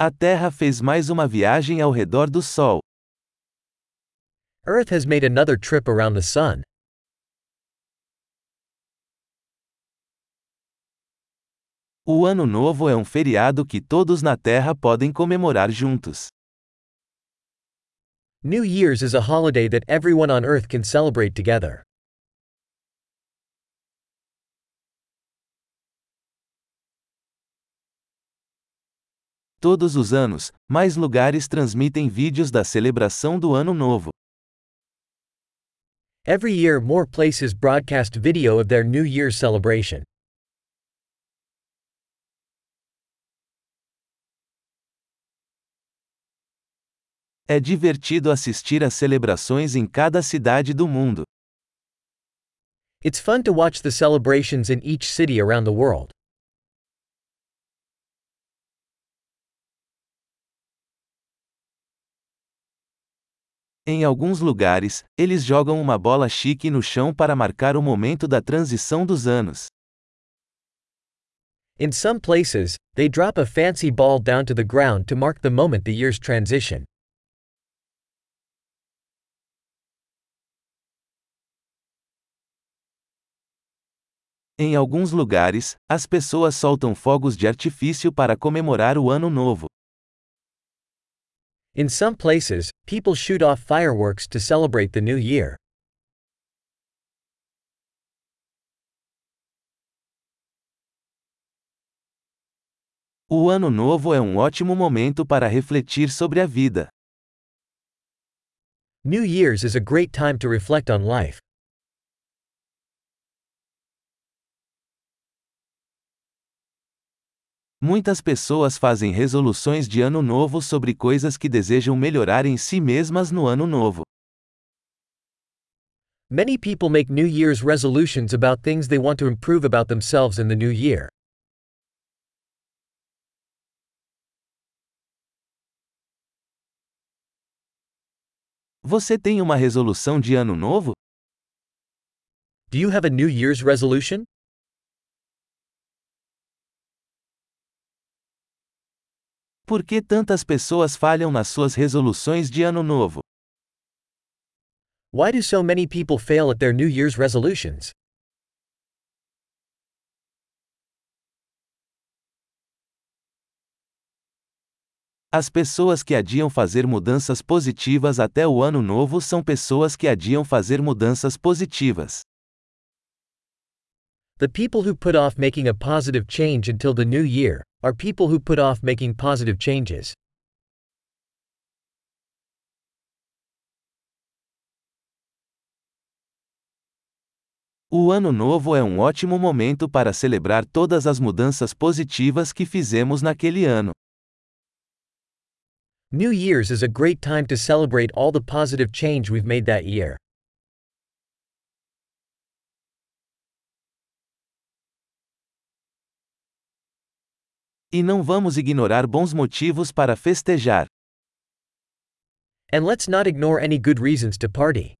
A Terra fez mais uma viagem ao redor do Sol. Earth has made another trip around the sun. O Ano Novo é um feriado que todos na Terra podem comemorar juntos. New Year's is a holiday that everyone on Earth can celebrate together. Todos os anos, mais lugares transmitem vídeos da celebração do Ano Novo. Every year, more places broadcast video of their New Year's celebration. É divertido assistir às celebrações em cada cidade do mundo. It's fun to watch the celebrations in each city around the world. Em alguns lugares, eles jogam uma bola chique no chão para marcar o momento da transição dos anos. In some places, they drop a fancy ball down to the ground to mark the moment the year's transition. Em alguns lugares, as pessoas soltam fogos de artifício para comemorar o Ano Novo. In some places, people shoot off fireworks to celebrate the new year. O Ano Novo é um ótimo momento para refletir sobre a vida. New Year's is a great time to reflect on life. Muitas pessoas fazem resoluções de ano novo sobre coisas que desejam melhorar em si mesmas no ano novo. Many people make New Year's resolutions about things they want to improve about themselves in the new year. Você tem uma resolução de ano novo? Do you have a New Year's resolution? Por que tantas pessoas falham nas suas resoluções de ano novo? Why do so many people fail at their New Year's resolutions? As pessoas que adiam fazer mudanças positivas até o ano novo são pessoas que adiam fazer mudanças positivas. The people who put off making a positive change until the new year are people who put off making positive changes. O Ano Novo é um ótimo momento para celebrar todas as mudanças positivas que fizemos naquele ano. New Year's is a great time to celebrate all the positive change we've made that year. E não vamos ignorar bons motivos para festejar. And let's not ignore any good reasons to party.